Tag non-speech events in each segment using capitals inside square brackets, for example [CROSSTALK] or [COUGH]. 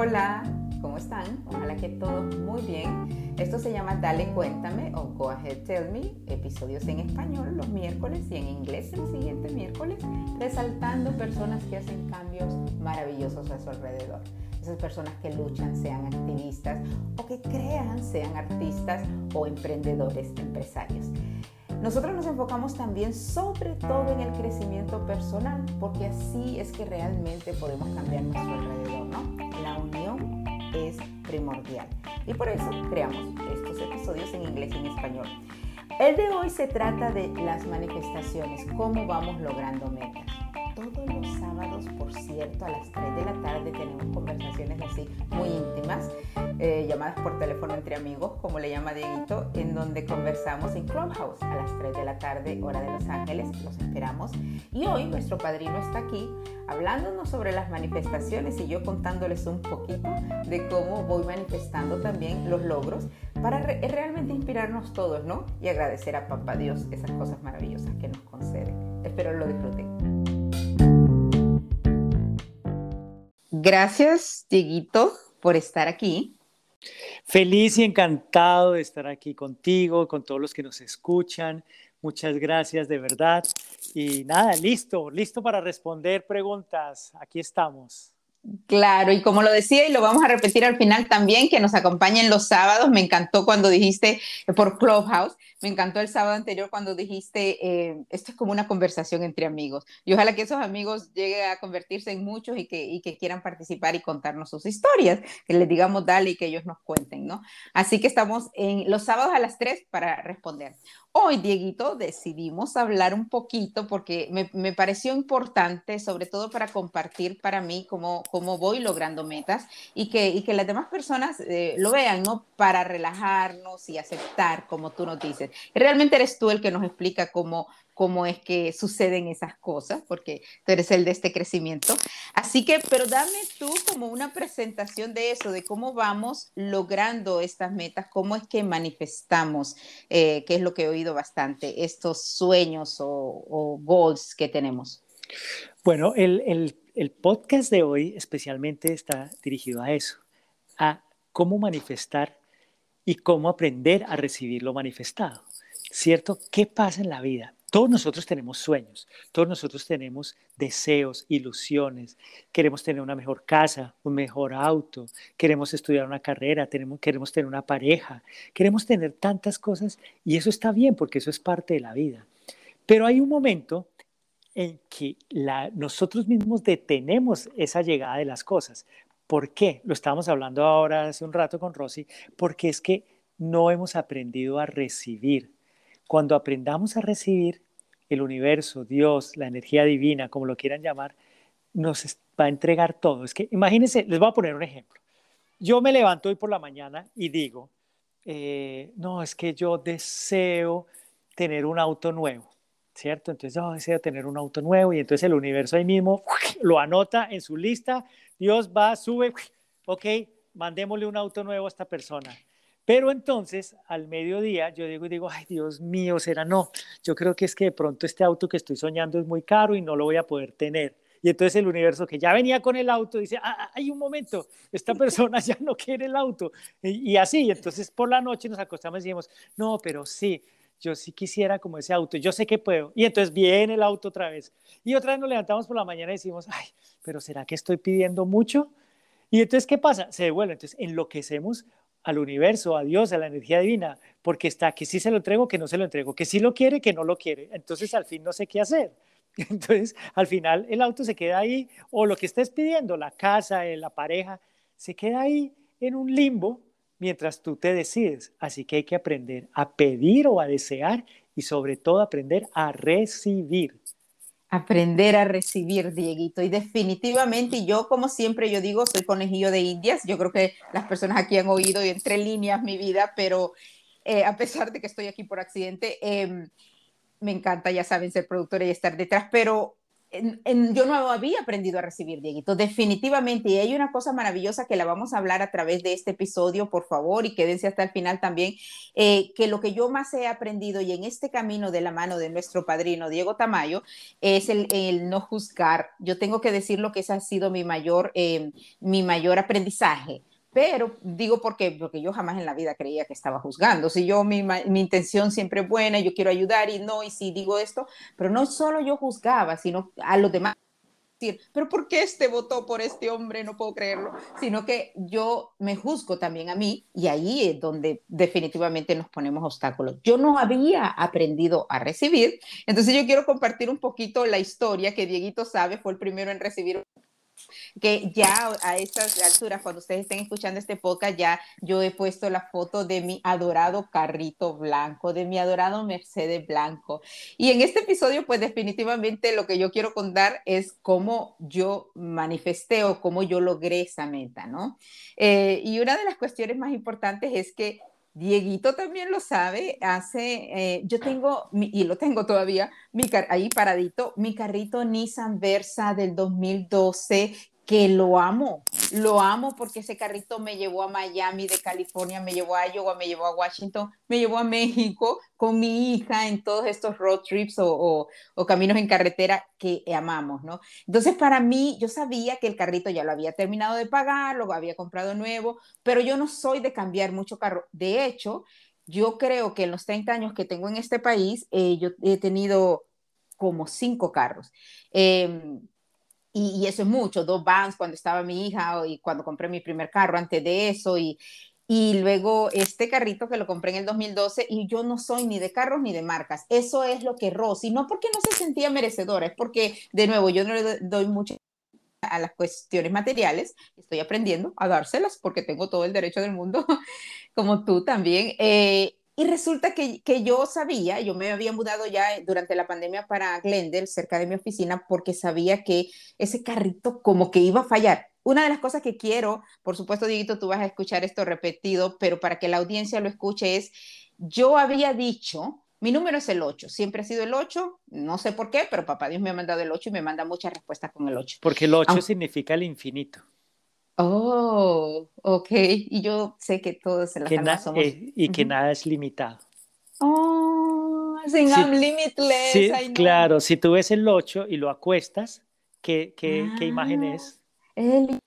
Hola, ¿cómo están? Ojalá que todos muy bien. Esto se llama Dale Cuéntame o Go Ahead Tell Me, episodios en español los miércoles y en inglés el siguiente miércoles, resaltando personas que hacen cambios maravillosos a su alrededor. Esas personas que luchan, sean activistas o que crean, sean artistas o emprendedores, empresarios. Nosotros nos enfocamos también sobre todo en el crecimiento personal, porque así es que realmente podemos cambiar nuestro alrededor, ¿no? La unión es primordial. Y por eso creamos estos episodios en inglés y en español. El de hoy se trata de las manifestaciones, cómo vamos logrando metas. Todos los sábados, por cierto, a las 3 de la tarde tenemos conversaciones así muy íntimas eh, llamadas por teléfono entre amigos, como le llama Dieguito, en donde conversamos en Clubhouse a las 3 de la tarde, hora de Los Ángeles. Los esperamos. Y hoy nuestro padrino está aquí hablándonos sobre las manifestaciones y yo contándoles un poquito de cómo voy manifestando también los logros para realmente inspirarnos todos, ¿no? Y agradecer a Papá Dios esas cosas maravillosas que nos concede. Espero lo disfruten. Gracias, Dieguito, por estar aquí. Feliz y encantado de estar aquí contigo, con todos los que nos escuchan. Muchas gracias de verdad. Y nada, listo, listo para responder preguntas. Aquí estamos. Claro, y como lo decía y lo vamos a repetir al final también, que nos acompañen los sábados. Me encantó cuando dijiste por Clubhouse, me encantó el sábado anterior cuando dijiste, eh, esto es como una conversación entre amigos. Y ojalá que esos amigos lleguen a convertirse en muchos y que, y que quieran participar y contarnos sus historias, que les digamos dale y que ellos nos cuenten, ¿no? Así que estamos en los sábados a las 3 para responder. Hoy, Dieguito, decidimos hablar un poquito porque me, me, pareció importante, sobre todo para compartir para mí cómo, cómo voy logrando metas y que, y que las demás personas eh, lo vean, ¿no? Para relajarnos y aceptar, como tú nos dices. Realmente eres tú el que nos explica cómo, cómo es que suceden esas cosas, porque tú eres el de este crecimiento. Así que, pero dame tú como una presentación de eso, de cómo vamos logrando estas metas, cómo es que manifestamos, eh, que es lo que he oído bastante, estos sueños o, o goals que tenemos. Bueno, el, el, el podcast de hoy especialmente está dirigido a eso, a cómo manifestar y cómo aprender a recibir lo manifestado. ¿Cierto? ¿Qué pasa en la vida? Todos nosotros tenemos sueños, todos nosotros tenemos deseos, ilusiones, queremos tener una mejor casa, un mejor auto, queremos estudiar una carrera, tenemos, queremos tener una pareja, queremos tener tantas cosas y eso está bien porque eso es parte de la vida. Pero hay un momento en que nosotros mismos detenemos esa llegada de las cosas. ¿Por qué? Lo estábamos hablando ahora hace un rato con Rosy, porque es que no hemos aprendido a recibir cuando aprendamos a recibir, el universo, Dios, la energía divina, como lo quieran llamar, nos va a entregar todo. Es que imagínense, les voy a poner un ejemplo. Yo me levanto hoy por la mañana y digo, eh, no, es que yo deseo tener un auto nuevo, ¿cierto? Entonces yo deseo tener un auto nuevo y entonces el universo ahí mismo [LAUGHS] lo anota en su lista, Dios va, sube, [LAUGHS] ok, mandémosle un auto nuevo a esta persona. Pero entonces, al mediodía, yo digo y digo, ay, Dios mío, será no. Yo creo que es que de pronto este auto que estoy soñando es muy caro y no lo voy a poder tener. Y entonces el universo que ya venía con el auto dice, ah, ah hay un momento, esta persona [LAUGHS] ya no quiere el auto. Y, y así, entonces por la noche nos acostamos y decimos, no, pero sí, yo sí quisiera como ese auto, yo sé que puedo. Y entonces viene el auto otra vez. Y otra vez nos levantamos por la mañana y decimos, ay, pero ¿será que estoy pidiendo mucho? Y entonces, ¿qué pasa? Se devuelve. Entonces, enloquecemos al universo, a Dios, a la energía divina, porque está que sí se lo entrego, que no se lo entrego, que sí lo quiere, que no lo quiere. Entonces al fin no sé qué hacer. [LAUGHS] Entonces al final el auto se queda ahí, o lo que estés pidiendo, la casa, eh, la pareja, se queda ahí en un limbo mientras tú te decides. Así que hay que aprender a pedir o a desear y sobre todo aprender a recibir aprender a recibir, Dieguito. Y definitivamente, yo como siempre, yo digo, soy conejillo de indias. Yo creo que las personas aquí han oído y entre líneas mi vida, pero eh, a pesar de que estoy aquí por accidente, em, me encanta, ya saben, ser productora y estar detrás, pero yo no había aprendido a recibir, Dieguito, definitivamente. Y hay una cosa maravillosa que la vamos a hablar a través de este episodio, por favor, y quédense hasta el final también, eh, que lo que yo más he aprendido y en este camino de la mano de nuestro padrino Diego Tamayo es el, no juzgar. Yo tengo que decir lo que ese ha sido mi mayor, eh, mi mayor aprendizaje pero digo porque, porque yo jamás en la vida creía que estaba juzgando. Si yo, mi, mi, intención siempre es buena, yo quiero ayudar y no, y si digo esto, pero no solo yo juzgaba, sino a los demás. Decir, pero ¿por qué este votó por este hombre? No puedo creerlo, sino que yo me juzgo también a mí y ahí es donde definitivamente nos ponemos obstáculos. Yo no había aprendido a recibir, entonces yo quiero compartir un poquito la historia que Dieguito sabe, fue el primero en recibir que ya a estas alturas, cuando ustedes estén escuchando este podcast, ya yo he puesto la foto de mi adorado carrito blanco, de mi adorado Mercedes blanco. Y en este episodio, pues definitivamente lo que yo quiero contar es cómo yo manifesté o cómo yo logré esa meta, ¿no? Eh, y una de las cuestiones más importantes es que Dieguito también lo sabe, hace, eh, yo tengo, y lo tengo todavía, mi ahí paradito, mi carrito Nissan Versa del 2012, que lo amo, lo amo porque ese carrito me llevó a Miami de California, me llevó a Iowa, me llevó a Washington, me llevó a México con mi hija en todos estos road trips o, caminos en carretera que amamos, ¿no? Entonces para mí, yo sabía que el carrito ya lo había terminado de pagar, lo había comprado nuevo, pero yo no soy de cambiar mucho carro. De hecho, yo creo que en los 30 años que tengo en este país, eh, yo he tenido como cinco carros. Eh, y, eso es mucho, dos vans cuando estaba mi hija y cuando compré mi primer carro antes de eso y, y luego este carrito que lo compré en el 2012 y yo no soy ni de carros ni de marcas. Eso es lo que Rosy, no porque no se sentía merecedora, es porque de nuevo yo no le doy mucho a las cuestiones materiales, estoy aprendiendo a dárselas porque tengo todo el derecho del mundo, [LAUGHS] como tú también. Eh, y resulta que, que, yo sabía, yo me había mudado ya durante la pandemia para Glendale, cerca de mi oficina, porque sabía que ese carrito como que iba a fallar. Una de las cosas que quiero, por supuesto, Dieguito, tú vas a escuchar esto repetido, pero para que la audiencia lo escuche es, yo había dicho, mi número es el 8, siempre ha sido el 8, no sé por qué, pero papá Dios me ha mandado el 8 y me manda muchas respuestas con el 8. Porque el 8 significa el infinito. Oh, ok. Y yo sé que todos en la somos... Eh, y que nada es limitado. Oh, sin I'm limitless. Sí, claro, si tú ves el 8 y lo acuestas, ¿qué, qué, ¿qué imagen ah, es? El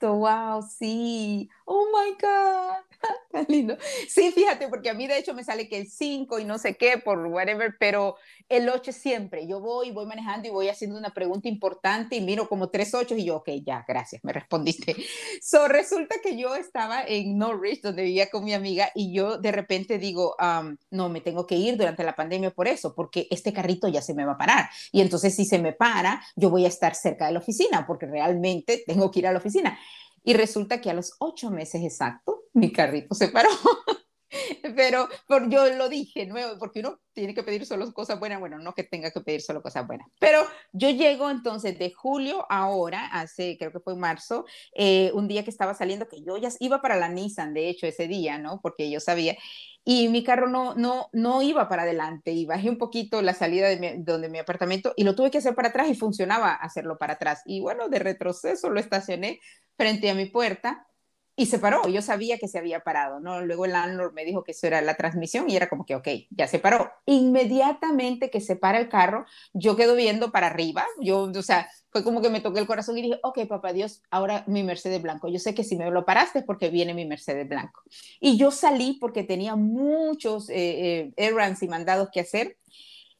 wow, sí. Oh my God. [LAUGHS] Tan lindo. Sí, fíjate, porque a mí de hecho me sale que el 5 y no sé qué, por whatever, pero el 8 siempre. Yo voy, voy manejando y voy haciendo una pregunta importante y miro como tres 8 y yo, ok, ya, gracias, me respondiste. [LAUGHS] So, resulta que yo estaba en Norwich, donde vivía con mi amiga, y yo de repente digo, no, me tengo que ir durante la pandemia por eso, porque este carrito ya se me va a parar. Y entonces, si se me para, yo voy a estar cerca de la oficina, porque realmente tengo que ir a la oficina. Y resulta que a los ocho meses exacto, mi carrito se paró. [LAUGHS] Pero por, yo lo dije nuevo, porque uno tiene que pedir solo cosas buenas, bueno, no que tenga que pedir solo cosas buenas. Pero yo llego entonces de julio ahora, hace, creo que fue marzo, eh, un día que estaba saliendo, que yo ya iba para la Nissan, de hecho, ese día, ¿no? Porque yo sabía, y mi carro no, no, no iba para adelante y bajé un poquito la salida de donde mi apartamento y lo tuve que hacer para atrás y funcionaba hacerlo para atrás. Y bueno, de retroceso lo estacioné frente a mi puerta y se paró. Yo sabía que se había parado, ¿no? Luego el landlord me dijo que eso era la transmisión y era como que, ok, ya se paró. Inmediatamente que se para el carro, yo quedo viendo para arriba. Yo, o sea, fue como que me toqué el corazón y dije, ok, papá Dios, ahora mi Mercedes blanco. Yo sé que si me lo paraste es porque viene mi Mercedes blanco. Y yo salí porque tenía muchos eh, eh, errands y mandados que hacer.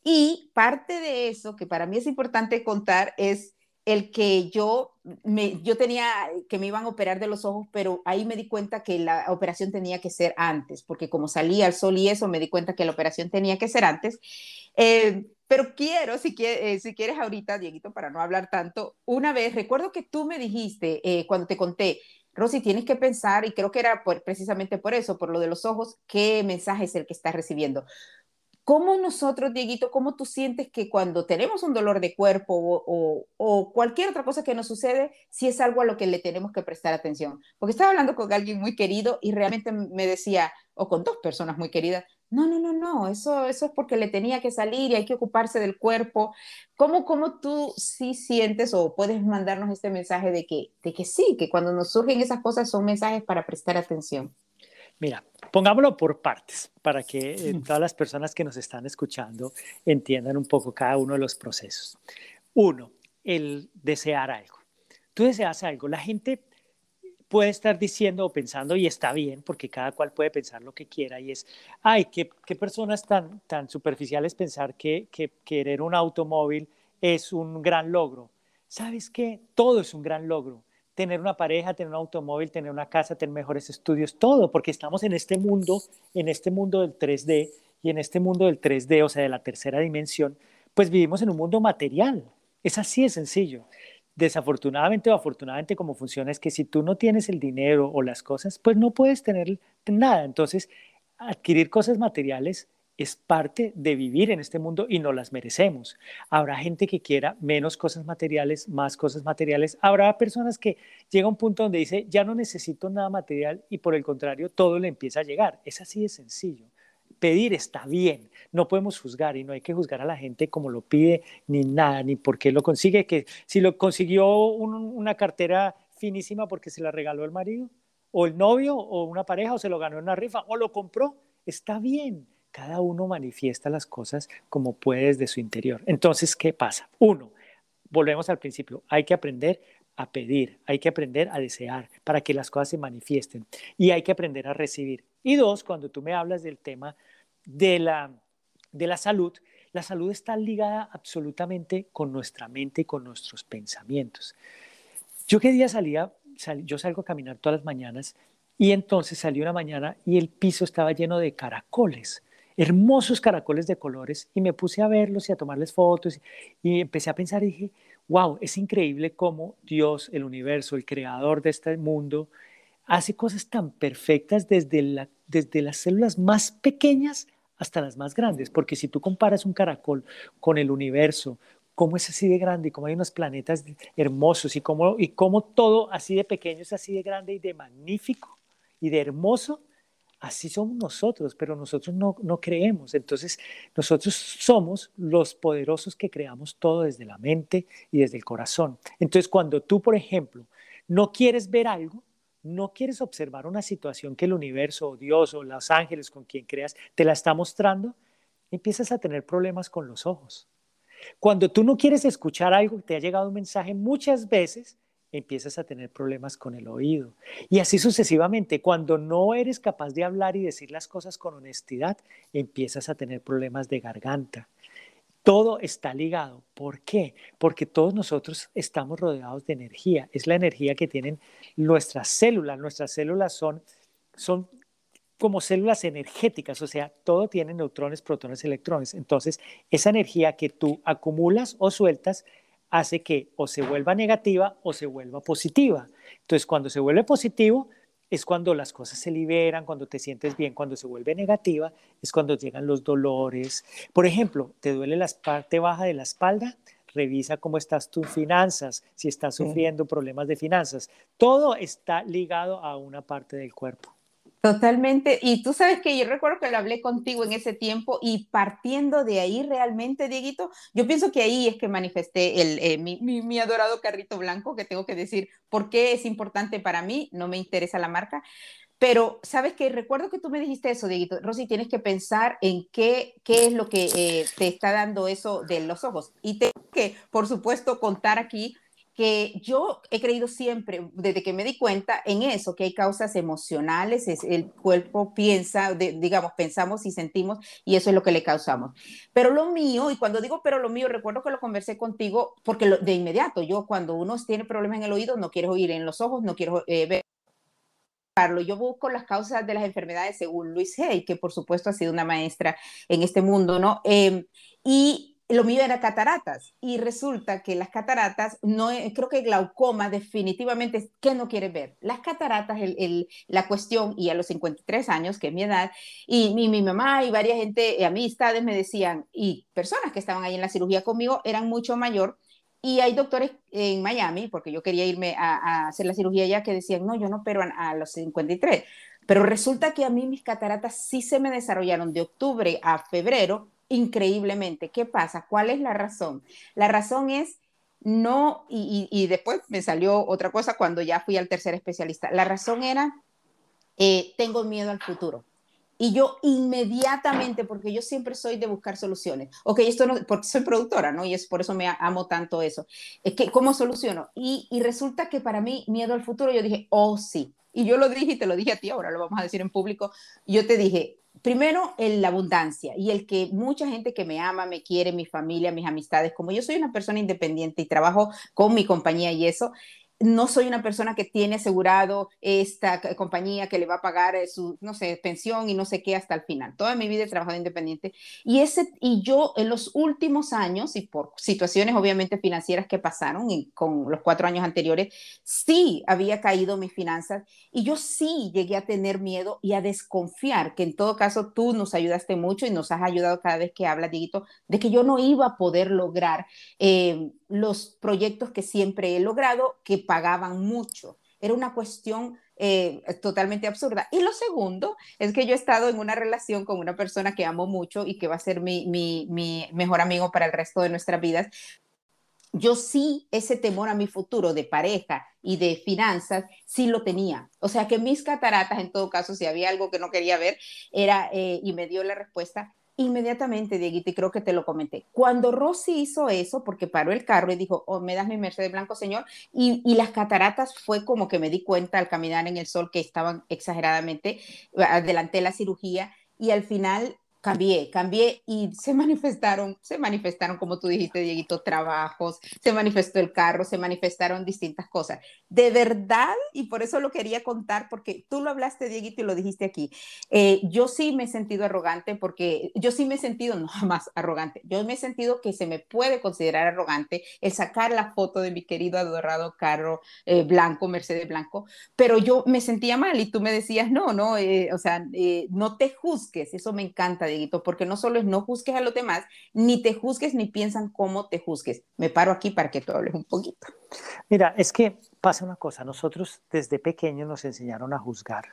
Y parte de eso, que para mí es importante contar, es el que yo, me, yo tenía que me iban a operar de los ojos, pero ahí me di cuenta que la operación tenía que ser antes, porque como salía el sol y eso, me di cuenta que la operación tenía que ser antes. Eh, pero quiero, si quieres, eh, si quieres ahorita, Dieguito, para no hablar tanto, una vez, recuerdo que tú me dijiste eh, cuando te conté, Rosy, tienes que pensar, y creo que era precisamente por eso, por lo de los ojos, qué mensaje es el que estás recibiendo. ¿Cómo nosotros, Dieguito, cómo tú sientes que cuando tenemos un dolor de cuerpo o, cualquier otra cosa que nos sucede, si es algo a lo que le tenemos que prestar atención? Porque estaba hablando con alguien muy querido y realmente me decía, o con dos personas muy queridas, no, no, no, no, eso, eso es porque le tenía que salir y hay que ocuparse del cuerpo. ¿Cómo, cómo tú sí sientes o puedes mandarnos este mensaje de que, de que sí, que cuando nos surgen esas cosas son mensajes para prestar atención? Mira, pongámoslo por partes para que eh, todas las personas que nos están escuchando entiendan un poco cada uno de los procesos. Uno, el desear algo. Tú deseas algo. La gente puede estar diciendo o pensando, y está bien, porque cada cual puede pensar lo que quiera, y es, ay, qué, qué personas tan, tan superficiales pensar que, que querer un automóvil es un gran logro. ¿Sabes qué? Todo es un gran logro tener una pareja, tener un automóvil, tener una casa, tener mejores estudios, todo, porque estamos en este mundo, en este mundo del 3D y en este mundo del 3D, o sea, de la tercera dimensión, pues vivimos en un mundo material. Es así de sencillo. Desafortunadamente o afortunadamente como funciona es que si tú no tienes el dinero o las cosas, pues no puedes tener nada. Entonces, adquirir cosas materiales es parte de vivir en este mundo y no las merecemos. Habrá gente que quiera menos cosas materiales, más cosas materiales. Habrá personas que llega un punto donde dice, ya no necesito nada material y por el contrario, todo le empieza a llegar. Es así de sencillo. Pedir está bien, no podemos juzgar y no hay que juzgar a la gente como lo pide, ni nada, ni por qué lo consigue, que si lo consiguió una cartera finísima porque se la regaló el marido, o el novio, o una pareja, o se lo ganó en una rifa, o lo compró, está bien cada uno manifiesta las cosas como puede desde su interior. Entonces, ¿qué pasa? Uno, volvemos al principio, hay que aprender a pedir, hay que aprender a desear para que las cosas se manifiesten y hay que aprender a recibir. Y dos, cuando tú me hablas del tema de la, de la salud, la salud está ligada absolutamente con nuestra mente y con nuestros pensamientos. Yo qué día salía, yo salgo a caminar todas las mañanas y entonces salí una mañana y el piso estaba lleno de caracoles hermosos caracoles de colores y me puse a verlos y a tomarles fotos y empecé a pensar y dije, wow, es increíble cómo Dios, el universo, el creador de este mundo, hace cosas tan perfectas desde, la, desde las células más pequeñas hasta las más grandes, porque si tú comparas un caracol con el universo, cómo es así de grande y cómo hay unos planetas hermosos y cómo, y cómo todo así de pequeño es así de grande y de magnífico y de hermoso, así somos nosotros, pero nosotros no, no creemos. Entonces, nosotros somos los poderosos que creamos todo desde la mente y desde el corazón. Entonces, cuando tú, por ejemplo, no quieres ver algo, no quieres observar una situación que el universo o Dios o los ángeles con quien creas te la está mostrando, empiezas a tener problemas con los ojos. Cuando tú no quieres escuchar algo que te ha llegado un mensaje muchas veces, empiezas a tener problemas con el oído. Y así sucesivamente, cuando no eres capaz de hablar y decir las cosas con honestidad, empiezas a tener problemas de garganta. Todo está ligado. ¿Por qué? Porque todos nosotros estamos rodeados de energía. Es la energía que tienen nuestras células. Nuestras células son, son como células energéticas, o sea, todo tiene neutrones, protones, electrones. Entonces, esa energía que tú acumulas o sueltas hace que o se vuelva negativa o se vuelva positiva. Entonces, cuando se vuelve positivo, es cuando las cosas se liberan, cuando te sientes bien, cuando se vuelve negativa, es cuando llegan los dolores. Por ejemplo, ¿te duele la parte baja de la espalda? Revisa cómo estás tus finanzas, si estás sufriendo problemas de finanzas. Todo está ligado a una parte del cuerpo. Totalmente. Y tú sabes que yo recuerdo que lo hablé contigo en ese tiempo y partiendo de ahí realmente, Dieguito, yo pienso que ahí es que manifesté el, eh, mi, mi, adorado carrito blanco, que tengo que decir por qué es importante para mí, no me interesa la marca. Pero, ¿sabes qué? Recuerdo que tú me dijiste eso, Dieguito. Rosy, tienes que pensar en qué, qué es lo que eh, te está dando eso de los ojos. Y tengo que, por supuesto, contar aquí que yo he creído siempre, desde que me di cuenta en eso, que hay causas emocionales, es, el cuerpo piensa, digamos, pensamos y sentimos, y eso es lo que le causamos. Pero lo mío, y cuando digo pero lo mío, recuerdo que lo conversé contigo, porque de inmediato, yo cuando uno tiene problemas en el oído, no quiero oír en los ojos, no quiero eh, ver yo busco las causas de las enfermedades según Luis Hay, que por supuesto ha sido una maestra en este mundo, ¿no? Em, y lo mío era cataratas y resulta que las cataratas, no, creo que glaucoma definitivamente es que no quiere ver. Las cataratas, la cuestión, y a los 53 años, que es mi edad, y mi, mi mamá y varias gente, eh, amistades me decían, y personas que estaban ahí en la cirugía conmigo eran mucho mayor, y hay doctores en Miami, porque yo quería irme a, hacer la cirugía ya, que decían, no, yo no pero a los 53 Pero resulta que a mí mis cataratas sí se me desarrollaron de octubre a febrero increíblemente. ¿Qué pasa? ¿Cuál es la razón? La razón es no, y, después me salió otra cosa cuando ya fui al tercer especialista. La razón era, eh, tengo miedo al futuro. Y yo inmediatamente, porque yo siempre soy de buscar soluciones. Ok, esto no, porque soy productora, ¿no? Y es por eso me amo tanto eso. Es que, ¿cómo soluciono? Y, y resulta que para mí, miedo al futuro, yo dije, oh, sí. Y yo lo dije y te lo dije a ti, ahora lo vamos a decir en público. Yo te dije, primero, el, la abundancia y el que mucha gente que me ama, me quiere, mi familia, mis amistades, como yo soy una persona independiente y trabajo con mi compañía y eso, no soy una persona que tiene asegurado esta compañía que le va a pagar eh, su, no sé, pensión y no sé qué hasta el final. Toda mi vida he trabajado independiente. Y, ese, y yo en los últimos años, y por situaciones obviamente financieras que pasaron y con los cuatro años anteriores, sí había caído mis finanzas y yo sí llegué a tener miedo y a desconfiar, que en todo caso tú nos ayudaste mucho y nos has ayudado cada vez que hablas, Dieguito, de que yo no iba a poder lograr eh, los proyectos que siempre he logrado, que pagaban mucho. Era una cuestión eh, totalmente absurda. Y lo segundo es que yo he estado en una relación con una persona que amo mucho y que va a ser mi, mi mejor amigo para el resto de nuestras vidas. Yo sí, ese temor a mi futuro de pareja y de finanzas, sí lo tenía. O sea que mis cataratas, en todo caso, si había algo que no quería ver, era, eh, y me dio la respuesta, inmediatamente, Dieguito, y creo que te lo comenté. Cuando Rosy hizo eso, porque paró el carro y dijo, oh, me das mi Mercedes Blanco, señor, y, y, las cataratas fue como que me di cuenta al caminar en el sol que estaban exageradamente, adelanté la cirugía y al final cambié, cambié y se manifestaron, se manifestaron, como tú dijiste, Dieguito, trabajos, se manifestó el carro, se manifestaron distintas cosas. De verdad, y por eso lo quería contar, porque tú lo hablaste, Dieguito, y lo dijiste aquí. Eh, yo sí me he sentido arrogante, porque yo sí me he sentido, no más arrogante, yo me he sentido que se me puede considerar arrogante el sacar la foto de mi querido adorado carro eh, blanco, Mercedes blanco, pero yo me sentía mal y tú me decías, no, no, eh, o sea, no te juzgues, eso me encanta Dieguito, porque no solo es no juzgues a los demás, ni te juzgues ni piensan cómo te juzgues. Me paro aquí para que tú hables un poquito. Mira, es que pasa una cosa, nosotros desde pequeños nos enseñaron a juzgar.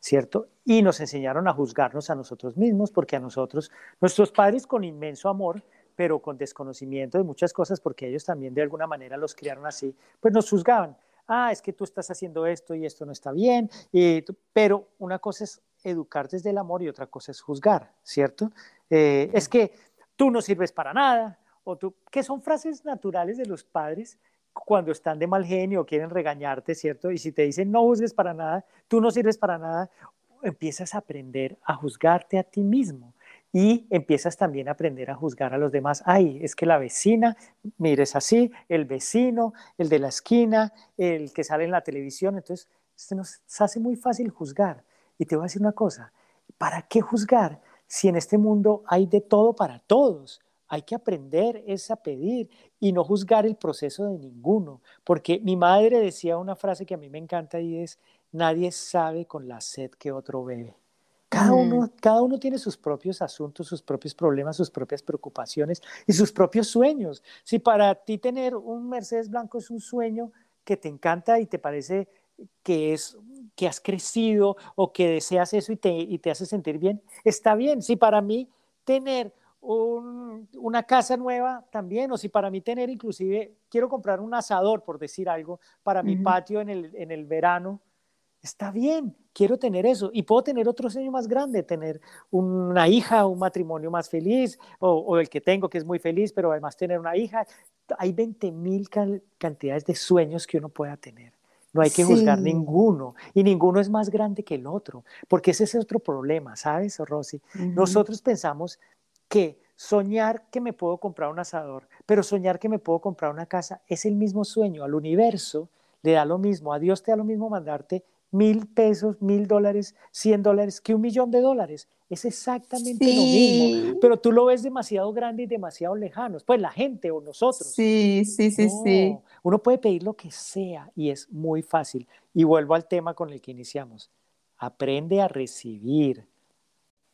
¿Cierto? Y nos enseñaron a juzgarnos a nosotros mismos, porque a nosotros, nuestros padres con inmenso amor, pero con desconocimiento de muchas cosas, porque ellos también de alguna manera los criaron así, pues nos juzgaban ah, es que tú estás haciendo esto y esto no está bien, pero una cosa es educar desde el amor y otra cosa es juzgar, ¿cierto? Eh, es que tú no sirves para nada, o tú, que son frases naturales de los padres cuando están de mal genio o quieren regañarte, ¿cierto? Y si te dicen no juzgues para nada, tú no sirves para nada, empiezas a aprender a juzgarte a ti mismo y empiezas también a aprender a juzgar a los demás. Ay, es que la vecina, mires así, el vecino, el de la esquina, el que sale en la televisión. Entonces, se nos hace muy fácil juzgar. Y te voy a decir una cosa, ¿para qué juzgar si en este mundo hay de todo para todos? Hay que aprender es a pedir y no juzgar el proceso de ninguno, porque mi madre decía una frase que a mí me encanta y es, nadie sabe con la sed que otro bebe. Cada uno, cada uno tiene sus propios asuntos, sus propios problemas, sus propias preocupaciones y sus propios sueños. Si para ti tener un Mercedes blanco es un sueño que te encanta y te parece que es que has crecido o que deseas eso y te, y te hace sentir bien, está bien. Si para mí tener una casa nueva también, o si para mí tener inclusive, quiero comprar un asador, por decir algo, para mi patio en el, en el verano, está bien quiero tener eso y puedo tener otro sueño más grande, tener una hija, un matrimonio más feliz o, el que tengo que es muy feliz, pero además tener una hija. Hay 20 mil cantidades de sueños que uno pueda tener. No hay que juzgar ninguno y ninguno es más grande que el otro, porque ese es otro problema, ¿sabes, Rosy? Nosotros pensamos que soñar que me puedo comprar un asador, pero soñar que me puedo comprar una casa es el mismo sueño. Al universo le da lo mismo, a Dios te da lo mismo mandarte mil pesos, mil dólares, cien dólares, que un millón de dólares. Es exactamente lo mismo, pero tú lo ves demasiado grande y demasiado lejano. Pues la gente o nosotros. Sí, sí, sí, sí. Uno puede pedir lo que sea y es muy fácil. Y vuelvo al tema con el que iniciamos. Aprende a recibir.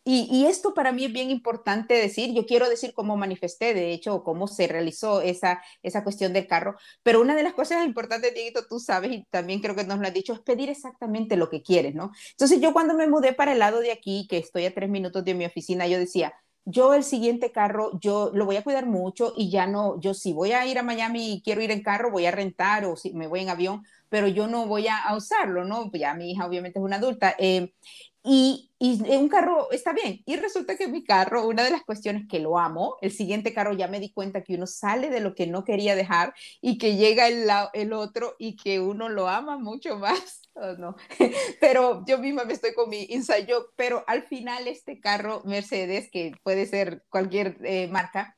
Y, esto para mí es bien importante decir, yo quiero decir cómo manifesté, de hecho, cómo se realizó esa, esa cuestión del carro, pero una de las cosas importantes, Dieguito, tú sabes, y también creo que nos lo has dicho, es pedir exactamente lo que quieres, ¿no? Entonces yo cuando me mudé para el lado de aquí, que estoy a tres minutos de mi oficina, yo decía, yo el siguiente carro, yo lo voy a cuidar mucho y ya no, yo si voy a ir a Miami y quiero ir en carro, voy a rentar o si me voy en avión, pero yo no voy a, usarlo, ¿no? Ya mi hija obviamente es una adulta. Eh, y, y, un carro está bien. Y resulta que mi carro, una de las cuestiones que lo amo, el siguiente carro ya me di cuenta que uno sale de lo que no quería dejar y que llega el, el otro y que uno lo ama mucho más. [LAUGHS] Oh, no. [LAUGHS] Pero yo misma me estoy con mi joke, pero al final este carro Mercedes, que puede ser cualquier eh, marca,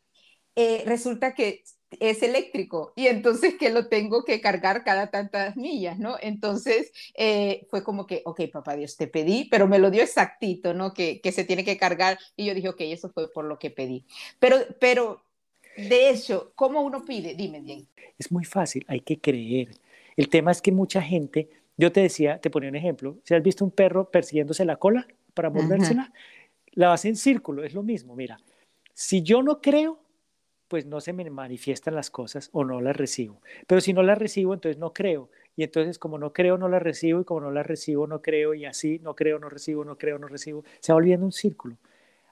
eh, resulta que es eléctrico y entonces que lo tengo que cargar cada tantas millas, ¿no? Entonces eh, fue como que, ok, papá Dios, te pedí, pero me lo dio exactito, ¿no? Que, que se tiene que cargar y yo dije, ok, eso fue por lo que pedí. Pero, pero de hecho, ¿cómo uno pide? Dime bien. Es muy fácil, hay que creer. El tema es que mucha gente, yo te decía, te ponía un ejemplo, si has visto un perro persiguiéndose la cola para mordérsela, la hace en círculo, es lo mismo, mira, si yo no creo, pues no se me manifiestan las cosas o no las recibo. Pero si no las recibo, entonces no creo. Y entonces como no creo, no las recibo y como no las recibo, no creo y así, no creo, no recibo, no creo, no recibo. Se va volviendo un círculo.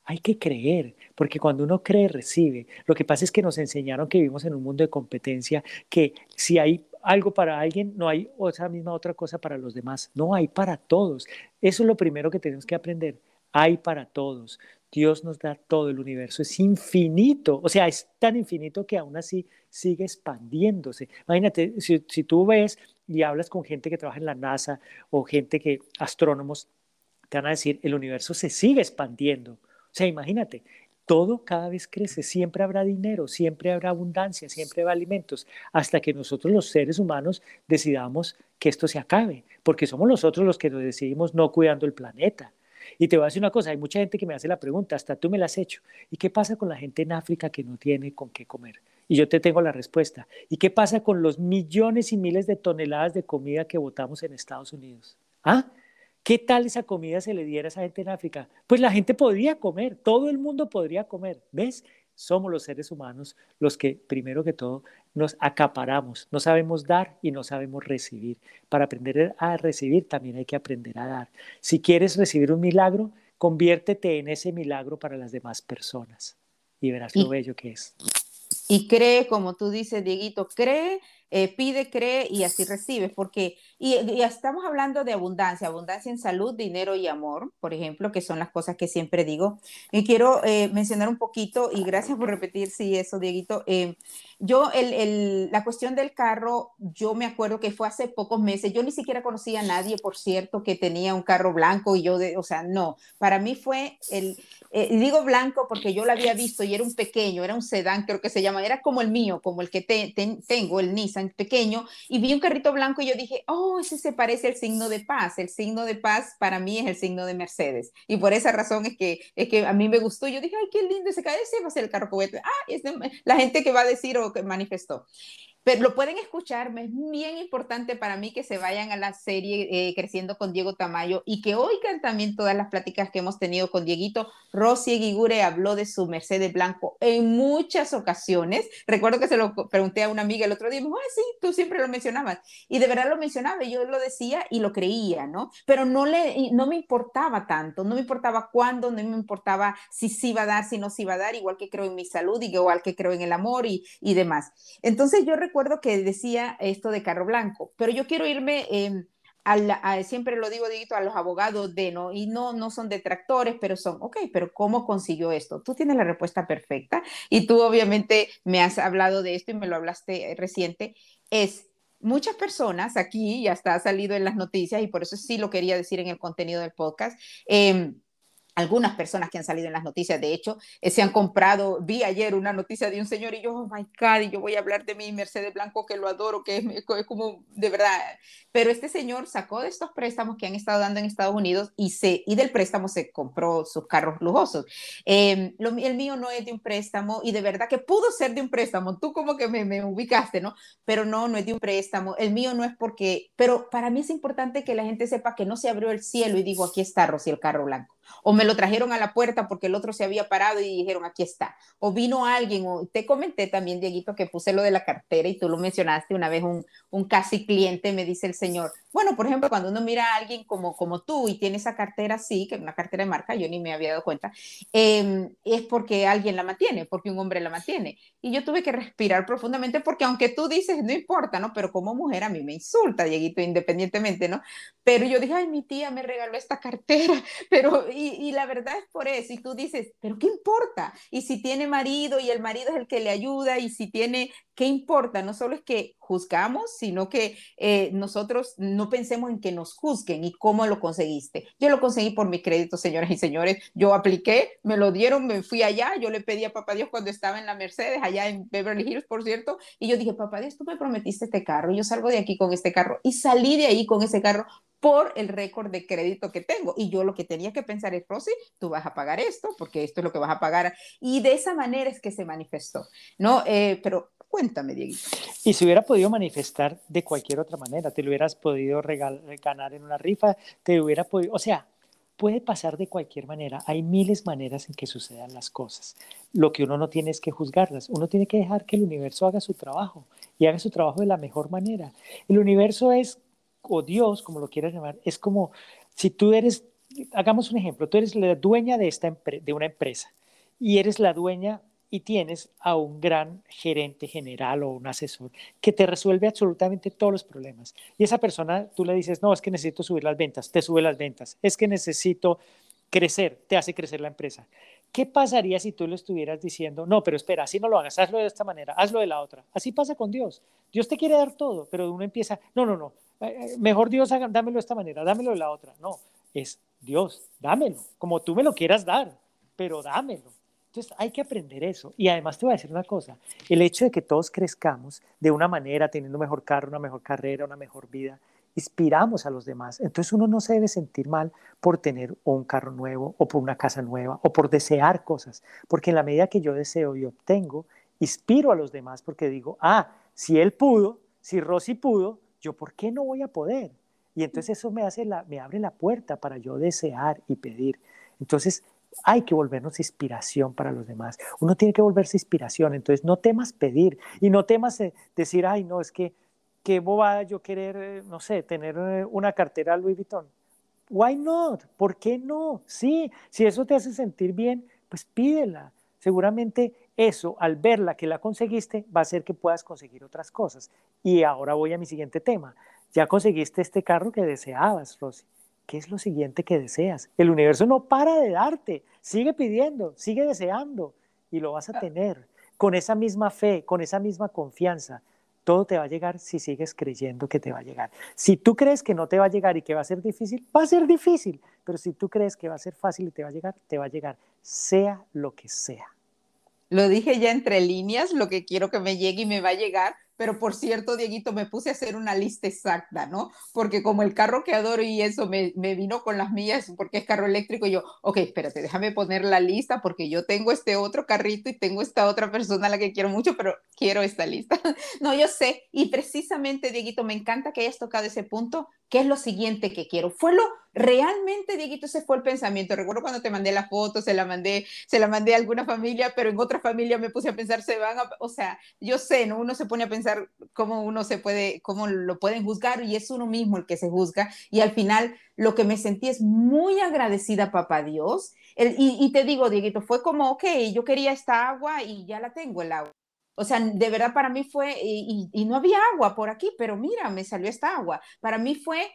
Hay que creer, porque cuando uno cree, recibe. Lo que pasa es que nos enseñaron que vivimos en un mundo de competencia, que si hay algo para alguien, no hay esa misma otra cosa para los demás. No hay para todos. Eso es lo primero que tenemos que aprender. Hay para todos. Dios nos da todo, el universo es infinito, o sea, es tan infinito que aún así sigue expandiéndose. Imagínate, si, tú ves y hablas con gente que trabaja en la NASA o gente que, astrónomos, te van a decir, el universo se sigue expandiendo. O sea, imagínate, todo cada vez crece, siempre habrá dinero, siempre habrá abundancia, siempre habrá alimentos, hasta que nosotros los seres humanos decidamos que esto se acabe, porque somos nosotros los que nos decidimos no cuidando el planeta. Y te voy a decir una cosa, hay mucha gente que me hace la pregunta, hasta tú me la has hecho. ¿Y qué pasa con la gente en África que no tiene con qué comer? Y yo te tengo la respuesta. ¿Y qué pasa con los millones y miles de toneladas de comida que votamos en Estados Unidos? ¿Ah? ¿Qué tal esa comida se le diera a esa gente en África? Pues la gente podría comer, todo el mundo podría comer. ¿Ves? Somos los seres humanos los que, primero que todo, nos acaparamos, no sabemos dar y no sabemos recibir. Para aprender a recibir también hay que aprender a dar. Si quieres recibir un milagro, conviértete en ese milagro para las demás personas y verás lo bello que es. Y cree, como tú dices, Dieguito, cree eh, pide, cree y así recibes, porque, y, estamos hablando de abundancia, abundancia en salud, dinero y amor, por ejemplo, que son las cosas que siempre digo. Y quiero eh, mencionar un poquito, y gracias por repetir, sí, eso, Dieguito. Eh, yo, el, el, la cuestión del carro, yo me acuerdo que fue hace pocos meses, yo ni siquiera conocía a nadie, por cierto, que tenía un carro blanco y yo, de, o sea, no, para mí fue el, eh, digo blanco porque yo lo había visto y era un pequeño, era un sedán, creo que se llama, era como el mío, como el que tengo, el Nissan pequeño, y vi un carrito blanco y yo dije, oh, ese se parece al signo de paz, el signo de paz para mí es el signo de Mercedes, y por esa razón es que, es que a mí me gustó, yo dije, ay, qué lindo ese ese va a ser el carro ah, la gente que va a decir o que manifestó. Pero lo pueden escuchar, es bien importante para mí que se vayan a la serie eh, Creciendo con Diego Tamayo y que oigan también todas las pláticas que hemos tenido con Dieguito. Rosy Guigure habló de su Mercedes Blanco en muchas ocasiones. Recuerdo que se lo pregunté a una amiga el otro día y me dijo, sí, tú siempre lo mencionabas. Y de verdad lo mencionaba, yo lo decía y lo creía, ¿no? Pero no, le, no me importaba tanto, no me importaba cuándo, no me importaba si sí iba a dar, si no se iba a dar, igual que creo en mi salud, igual que creo en el amor y, y demás. Entonces yo recuerdo que decía esto de carro blanco, pero yo quiero irme, eh, a siempre lo digo, Dieguito, a los abogados de, ¿no? Y no, no son detractores, pero son, ok, pero ¿cómo consiguió esto? Tú tienes la respuesta perfecta y tú obviamente me has hablado de esto y me lo hablaste reciente, es muchas personas aquí, ya está salido en las noticias y por eso sí lo quería decir en el contenido del podcast, eh, algunas personas que han salido en las noticias, de hecho, eh, se han comprado, vi ayer una noticia de un señor y yo, oh my God, y yo voy a hablar de mi Mercedes Blanco que lo adoro, que es, como de verdad, pero este señor sacó de estos préstamos que han estado dando en Estados Unidos y, se, y del préstamo se compró sus carros lujosos. Em, lo, el mío no es de un préstamo y de verdad que pudo ser de un préstamo, tú como que me, me ubicaste, ¿no? Pero no, no es de un préstamo, el mío no es porque, pero para mí es importante que la gente sepa que no se abrió el cielo y digo, aquí está Rosy, el carro blanco O me lo trajeron a la puerta porque el otro se había parado y dijeron, aquí está. O vino alguien, o te comenté también, Dieguito, que puse lo de la cartera y tú lo mencionaste una vez, un, un casi cliente me dice el señor, bueno, por ejemplo, cuando uno mira a alguien como, como tú y tiene esa cartera así, que es una cartera de marca, yo ni me había dado cuenta, em, es porque alguien la mantiene, porque un hombre la mantiene. Y yo tuve que respirar profundamente porque aunque tú dices, no importa, ¿no? Pero como mujer a mí me insulta, Dieguito, independientemente, ¿no? Pero yo dije, ay, mi tía me regaló esta cartera, [LAUGHS] pero, y, la verdad es por eso, y tú dices, pero ¿qué importa? Y si tiene marido y el marido es el que le ayuda, y si tiene ¿qué importa? No solo es que juzgamos, sino que eh, nosotros no pensemos en que nos juzguen y cómo lo conseguiste. Yo lo conseguí por mi crédito, señoras y señores. Yo apliqué, me lo dieron, me fui allá, yo le pedí a papá Dios cuando estaba en la Mercedes, allá en Beverly Hills, por cierto, y yo dije, papá Dios, tú me prometiste este carro, yo salgo de aquí con este carro y salí de ahí con ese carro por el récord de crédito que tengo. Y yo lo que tenía que pensar es, Rosy, tú vas a pagar esto, porque esto es lo que vas a pagar. Y de esa manera es que se manifestó, ¿no? Eh, pero Cuéntame, Dieguito. Y si hubiera podido manifestar de cualquier otra manera, te lo hubieras podido ganar en una rifa, te hubiera podido, o sea, puede pasar de cualquier manera. Hay miles de maneras en que sucedan las cosas. Lo que uno no tiene es que juzgarlas. Uno tiene que dejar que el universo haga su trabajo y haga su trabajo de la mejor manera. El universo es, o Dios, como lo quieras llamar, es como si tú eres, hagamos un ejemplo, tú eres la dueña de, esta de una empresa y eres la dueña y tienes a un gran gerente general o un asesor que te resuelve absolutamente todos los problemas. Y esa persona, tú le dices, no, es que necesito subir las ventas, te sube las ventas, es que necesito crecer, te hace crecer la empresa. ¿Qué pasaría si tú le estuvieras diciendo, no, pero espera, así no lo hagas, hazlo de esta manera, hazlo de la otra? Así pasa con Dios. Dios te quiere dar todo, pero uno empieza, no, no, no, eh, eh, mejor Dios, dámelo de esta manera, dámelo de la otra. No, es Dios, dámelo, como tú me lo quieras dar, pero dámelo. Entonces hay que aprender eso. Y además te voy a decir una cosa, el hecho de que todos crezcamos de una manera, teniendo un mejor carro, una mejor carrera, una mejor vida, inspiramos a los demás. Entonces uno no se debe sentir mal por tener un carro nuevo o por una casa nueva o por desear cosas, porque en la medida que yo deseo y obtengo, inspiro a los demás porque digo, ah, si él pudo, si Rosy pudo, yo por qué no voy a poder? Y entonces eso me, hace me abre la puerta para yo desear y pedir. Entonces, hay que volvernos inspiración para los demás. Uno tiene que volverse inspiración. Entonces, no temas pedir y no temas eh, decir, ay, no, es que qué bobada yo querer, eh, no sé, tener eh, una cartera Louis Vuitton. Why not? ¿Por qué no? Sí, si eso te hace sentir bien, pues pídela. Seguramente eso, al verla que la conseguiste, va a hacer que puedas conseguir otras cosas. Y ahora voy a mi siguiente tema. Ya conseguiste este carro que deseabas, Rosy. ¿Qué es lo siguiente que deseas? El universo no para de darte, sigue pidiendo, sigue deseando y lo vas a ah. tener con esa misma fe, con esa misma confianza. Todo te va a llegar si sigues creyendo que te va a llegar. Si tú crees que no te va a llegar y que va a ser difícil, va a ser difícil. Pero si tú crees que va a ser fácil y te va a llegar, te va a llegar, sea lo que sea. Lo dije ya entre líneas, lo que quiero que me llegue y me va a llegar, pero por cierto, Dieguito, me puse a hacer una lista exacta, ¿no? Porque como el carro que adoro y eso me, vino con las mías, porque es carro eléctrico, yo, ok, espérate, déjame poner la lista porque yo tengo este otro carrito y tengo esta otra persona a la que quiero mucho, pero quiero esta lista. [LAUGHS] no, yo sé, y precisamente, Dieguito, me encanta que hayas tocado ese punto, ¿qué es lo siguiente que quiero? Fue lo, realmente, Dieguito, ese fue el pensamiento. Recuerdo cuando te mandé la foto, se la mandé, se la mandé a alguna familia, pero en otra familia me puse a pensar, se van a, o sea, yo sé, ¿no? Uno se pone a pensar cómo uno se puede, cómo lo pueden juzgar y es uno mismo el que se juzga. Y al final, lo que me sentí es muy agradecida, papá Dios. y, te digo, Dieguito, fue como, ok, yo quería esta agua y ya la tengo, el agua. O sea, de verdad para mí fue, y, no había agua por aquí, pero mira, me salió esta agua. Para mí fue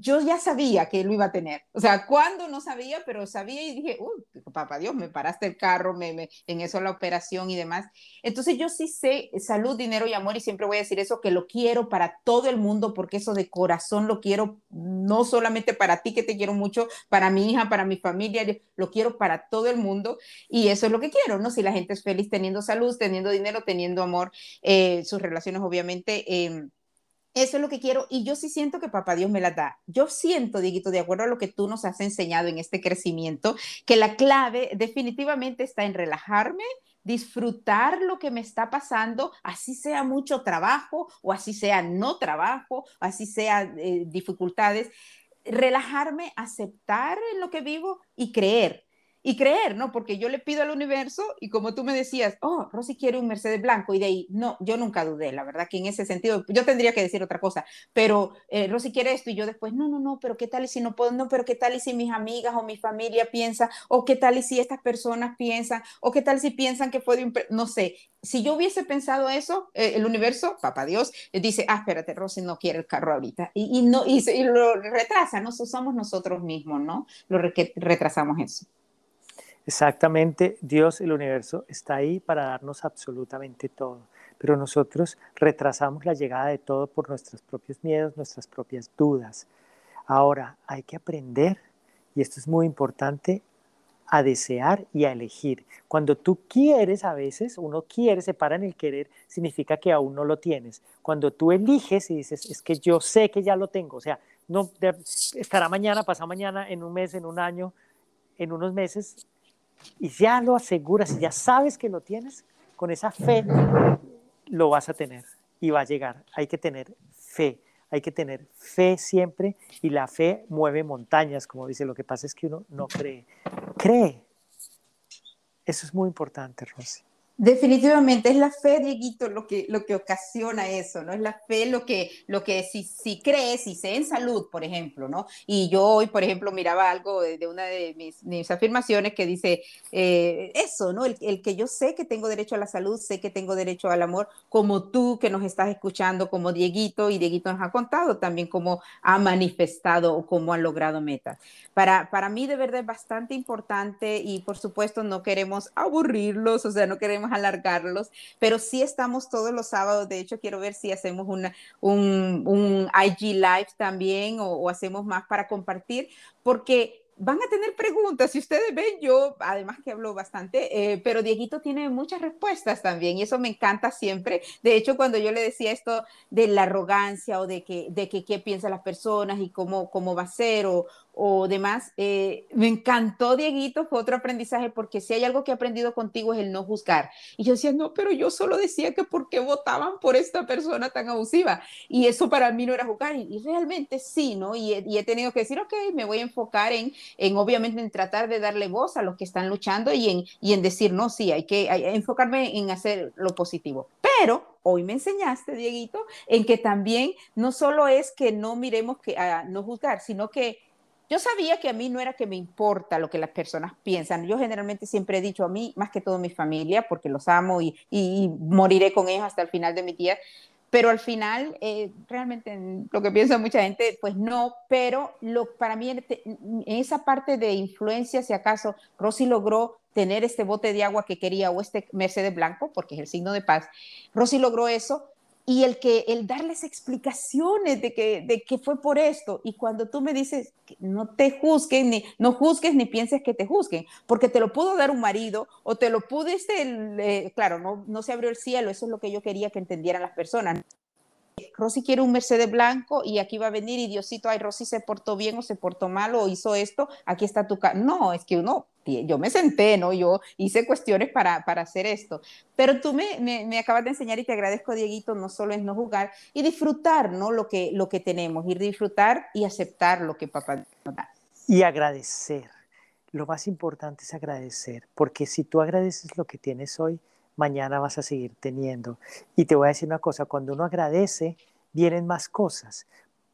yo ya sabía que lo iba a tener. O sea, cuando no sabía, pero sabía y dije, uy, papá Dios, me paraste el carro, me, en eso la operación y demás. Entonces yo sí sé salud, dinero y amor y siempre voy a decir eso, que lo quiero para todo el mundo, porque eso de corazón lo quiero, no solamente para ti que te quiero mucho, para mi hija, para mi familia, lo quiero para todo el mundo y eso es lo que quiero, ¿no? Si la gente es feliz teniendo salud, teniendo dinero, teniendo amor, eh, sus relaciones obviamente. Eh, eso es lo que quiero y yo sí siento que papá Dios me la da. Yo siento, Diguito, de acuerdo a lo que tú nos has enseñado en este crecimiento, que la clave definitivamente está en relajarme, disfrutar lo que me está pasando, así sea mucho trabajo o así sea no trabajo, así sea eh, dificultades relajarme, aceptar en lo que vivo y creer y creer, ¿no? Porque yo le pido al universo y como tú me decías, oh, Rosy quiere un Mercedes blanco y de ahí, no, yo nunca dudé, la verdad que en ese sentido, yo tendría que decir otra cosa, pero eh, Rosy quiere esto y yo después, no, no, no, pero qué tal y si no puedo, no, pero qué tal y si mis amigas o mi familia piensa, o qué tal y si estas personas piensan, o qué tal si piensan que puede, no sé, si yo hubiese pensado eso, eh, el universo, papá Dios, eh, dice, ah, espérate, Rosy no quiere el carro ahorita, y, y no, y, y, lo retrasa, no somos nosotros mismos, ¿no? Lo que retrasamos eso. Exactamente, Dios, el universo, está ahí para darnos absolutamente todo, pero nosotros retrasamos la llegada de todo por nuestros propios miedos, nuestras propias dudas. Ahora, hay que aprender, y esto es muy importante, a desear y a elegir. Cuando tú quieres, a veces uno quiere, se para en el querer, significa que aún no lo tienes. Cuando tú eliges y dices, es que yo sé que ya lo tengo, o sea, no estará mañana, pasado mañana, en un mes, en un año, en unos meses, y ya lo aseguras, y ya sabes que lo tienes, con esa fe lo vas a tener y va a llegar. Hay que tener fe, hay que tener fe siempre y la fe mueve montañas, como dice. Lo que pasa es que uno no cree. Cree. Eso es muy importante, Rosy. Definitivamente es la fe, Dieguito, lo que, lo que ocasiona eso, ¿no? Es la fe lo que, lo que si, si crees, si sé en salud, por ejemplo, ¿no? Y yo hoy, por ejemplo, miraba algo de, una de mis, afirmaciones que dice eh, eso, ¿no? El, el, que yo sé que tengo derecho a la salud, sé que tengo derecho al amor, como tú que nos estás escuchando, como Dieguito, y Dieguito nos ha contado también cómo ha manifestado o cómo ha logrado metas. Para, para mí, de verdad, es bastante importante y, por supuesto, no queremos aburrirlos, o sea, no queremos alargarlos, pero sí estamos todos los sábados. De hecho, quiero ver si hacemos una, un, un IG Live también o, o hacemos más para compartir, porque van a tener preguntas. Si ustedes ven, yo además que hablo bastante, eh, pero Dieguito tiene muchas respuestas también y eso me encanta siempre. De hecho, cuando yo le decía esto de la arrogancia o de que, de que qué piensan las personas y cómo, cómo va a ser o, o demás, eh, me encantó Dieguito, fue otro aprendizaje porque si hay algo que he aprendido contigo es el no juzgar. Y yo decía, no, pero yo solo decía que por qué votaban por esta persona tan abusiva. Y eso para mí no era juzgar. Y, realmente sí, ¿no? Y he, tenido que decir, ok, me voy a enfocar en, en, obviamente, en tratar de darle voz a los que están luchando y en, y en decir, no, sí, hay que enfocarme en hacer lo positivo. Pero hoy me enseñaste, Dieguito, en que también no solo es que no miremos que a no juzgar, sino que yo sabía que a mí no era que me importa lo que las personas piensan. Yo generalmente siempre he dicho a mí, más que todo mi familia, porque los amo y, y moriré con ellos hasta el final de mi día. Pero al final, eh, realmente lo que piensa mucha gente, pues no, pero lo, para mí en, en esa parte de influencia, si acaso Rosy logró tener este bote de agua que quería o este Mercedes blanco, porque es el signo de paz, Rosy logró eso, y el que el darles explicaciones de que, de que fue por esto. Y cuando tú me dices no te juzguen ni no juzgues ni pienses que te juzguen porque te lo pudo dar un marido o te lo pudiste eh, claro no no se abrió el cielo eso es lo que yo quería que entendieran las personas Rosy quiere un Mercedes blanco y aquí va a venir y Diosito, ay, Rosy se portó bien o se portó mal o hizo esto, aquí está tu casa. No, es que uno, yo me senté, ¿no? Yo hice cuestiones para, para hacer esto. Pero tú me, me, me, acabas de enseñar y te agradezco, Dieguito, no solo es no jugar y disfrutar, ¿no? Lo que, lo que tenemos, ir disfrutar y aceptar lo que papá nos da. Y agradecer. Lo más importante es agradecer, porque si tú agradeces lo que tienes hoy, mañana vas a seguir teniendo. Y te voy a decir una cosa, cuando uno agradece, vienen más cosas.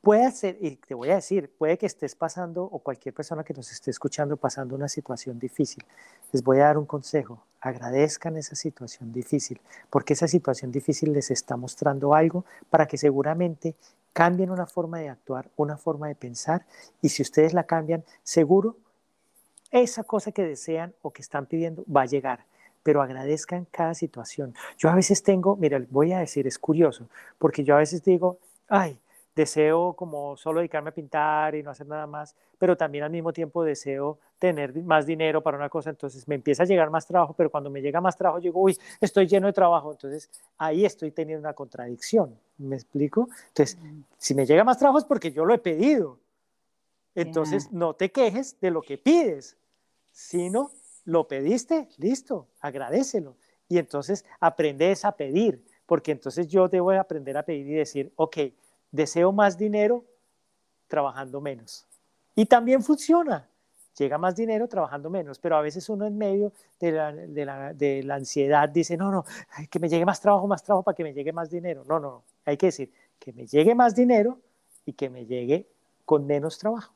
Puede ser, y te voy a decir, puede que estés pasando, o cualquier persona que nos esté escuchando, pasando una situación difícil. Les voy a dar un consejo, agradezcan esa situación difícil, porque esa situación difícil les está mostrando algo para que seguramente cambien una forma de actuar, una forma de pensar, y si ustedes la cambian, seguro esa cosa que desean o que están pidiendo va a llegar pero agradezcan cada situación. Yo a veces tengo, mira, voy a decir, es curioso, porque yo a veces digo, ay, deseo como solo dedicarme a pintar y no hacer nada más, pero también al mismo tiempo deseo tener más dinero para una cosa, entonces me empieza a llegar más trabajo, pero cuando me llega más trabajo digo, uy, estoy lleno de trabajo, entonces ahí estoy teniendo una contradicción, ¿me explico? Entonces, si me llega más trabajo es porque yo lo he pedido, entonces no te quejes de lo que pides, sino lo pediste, listo, agradecelo. Y entonces aprendes a pedir, porque entonces yo debo aprender a pedir y decir, ok, deseo más dinero trabajando menos. Y también funciona. Llega más dinero trabajando menos, pero a veces uno en medio de la, de la, de la ansiedad dice, no, no, que me llegue más trabajo, más trabajo para que me llegue más dinero. No, no, hay que decir que me llegue más dinero y que me llegue con menos trabajo.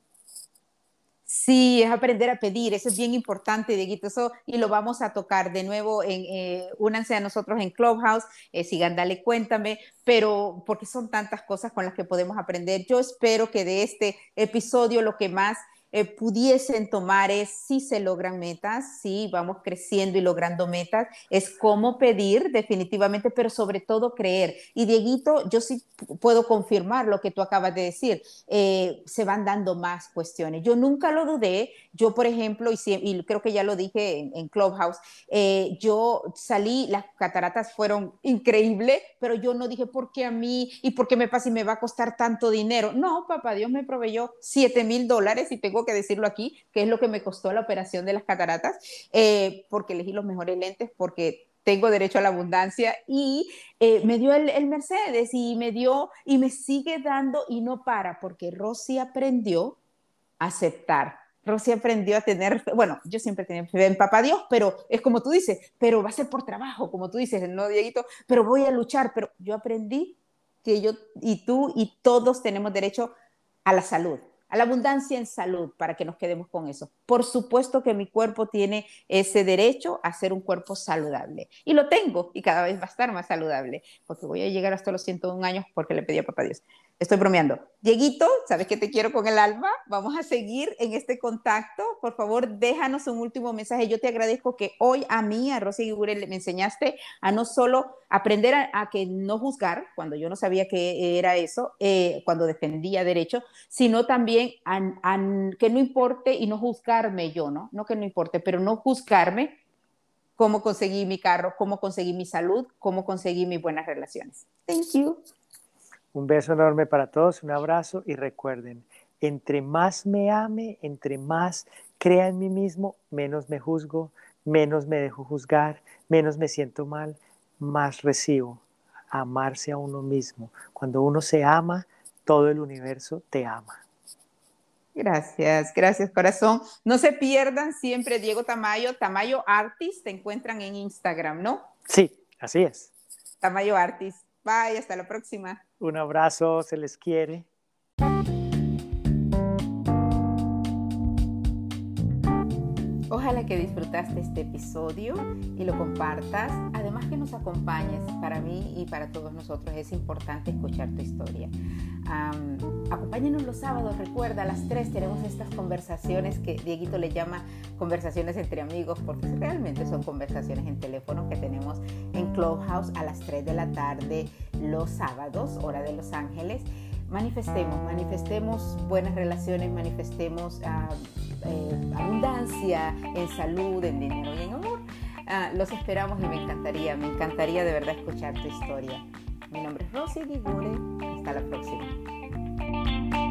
Sí, es aprender a pedir, eso es bien importante, Dieguito, eso y lo vamos a tocar de nuevo, en, eh, únanse a nosotros en Clubhouse, eh, sigan, dale, cuéntame, pero porque son tantas cosas con las que podemos aprender. Yo espero que de este episodio lo que más eh, pudiesen tomar es si se logran metas, si vamos creciendo y logrando metas, es cómo pedir definitivamente, pero sobre todo creer. Y Dieguito, yo sí puedo confirmar lo que tú acabas de decir, eh, se van dando más cuestiones. Yo nunca lo dudé, yo por ejemplo, y, creo que ya lo dije en, Clubhouse, eh, yo salí, las cataratas fueron increíbles, pero yo no dije, ¿por qué a mí? ¿Y por qué me pasa y me va a costar tanto dinero? No, papá Dios me proveyó 7 mil dólares y tengo que decirlo aquí, que es lo que me costó la operación de las cataratas, eh, porque elegí los mejores lentes, porque tengo derecho a la abundancia y eh, me dio el, el, Mercedes y me dio y me sigue dando y no para, porque Rosy aprendió a aceptar. Rosy aprendió a tener, bueno, yo siempre tenía fe en papá Dios, pero es como tú dices, pero va a ser por trabajo, como tú dices, no, Dieguito, pero voy a luchar, pero yo aprendí que yo y tú y todos tenemos derecho a la salud, a la abundancia en salud, para que nos quedemos con eso. Por supuesto que mi cuerpo tiene ese derecho a ser un cuerpo saludable. Y lo tengo, y cada vez va a estar más saludable, porque voy a llegar hasta los 101 años porque le pedí a papá Dios. Estoy bromeando. Dieguito, sabes que te quiero con el alma. Vamos a seguir en este contacto. Por favor, déjanos un último mensaje. Yo te agradezco que hoy a mí, a Rosy Gure, me enseñaste a no solo aprender a, que no juzgar, cuando yo no sabía que era eso, eh, cuando defendía derecho, sino también a, que no importe y no juzgarme yo, ¿no? No que no importe, pero no juzgarme cómo conseguí mi carro, cómo conseguí mi salud, cómo conseguí mis buenas relaciones. Thank you. Un beso enorme para todos, un abrazo y recuerden, entre más me ame, entre más crea en mí mismo, menos me juzgo, menos me dejo juzgar, menos me siento mal, más recibo. Amarse a uno mismo. Cuando uno se ama, todo el universo te ama. Gracias, gracias corazón. No se pierdan siempre Diego Tamayo, Tamayo Artist, te encuentran en Instagram, ¿no? Sí, así es. Tamayo Artist. Bye, hasta la próxima. Un abrazo, se les quiere. Ojalá que disfrutaste este episodio y lo compartas. Además que nos acompañes. Para mí y para todos nosotros es importante escuchar tu historia. acompáñenos los sábados. Recuerda, a las 3 tenemos estas conversaciones que Dieguito le llama conversaciones entre amigos porque realmente son conversaciones en teléfono que tenemos en Clubhouse a las 3 de la tarde los sábados, hora de Los Ángeles manifestemos, manifestemos buenas relaciones, manifestemos ah, abundancia en salud, en dinero y en amor. Ah, los esperamos y me encantaría, me encantaría de verdad escuchar tu historia. Mi nombre es Rosy Gigure. Hasta la próxima.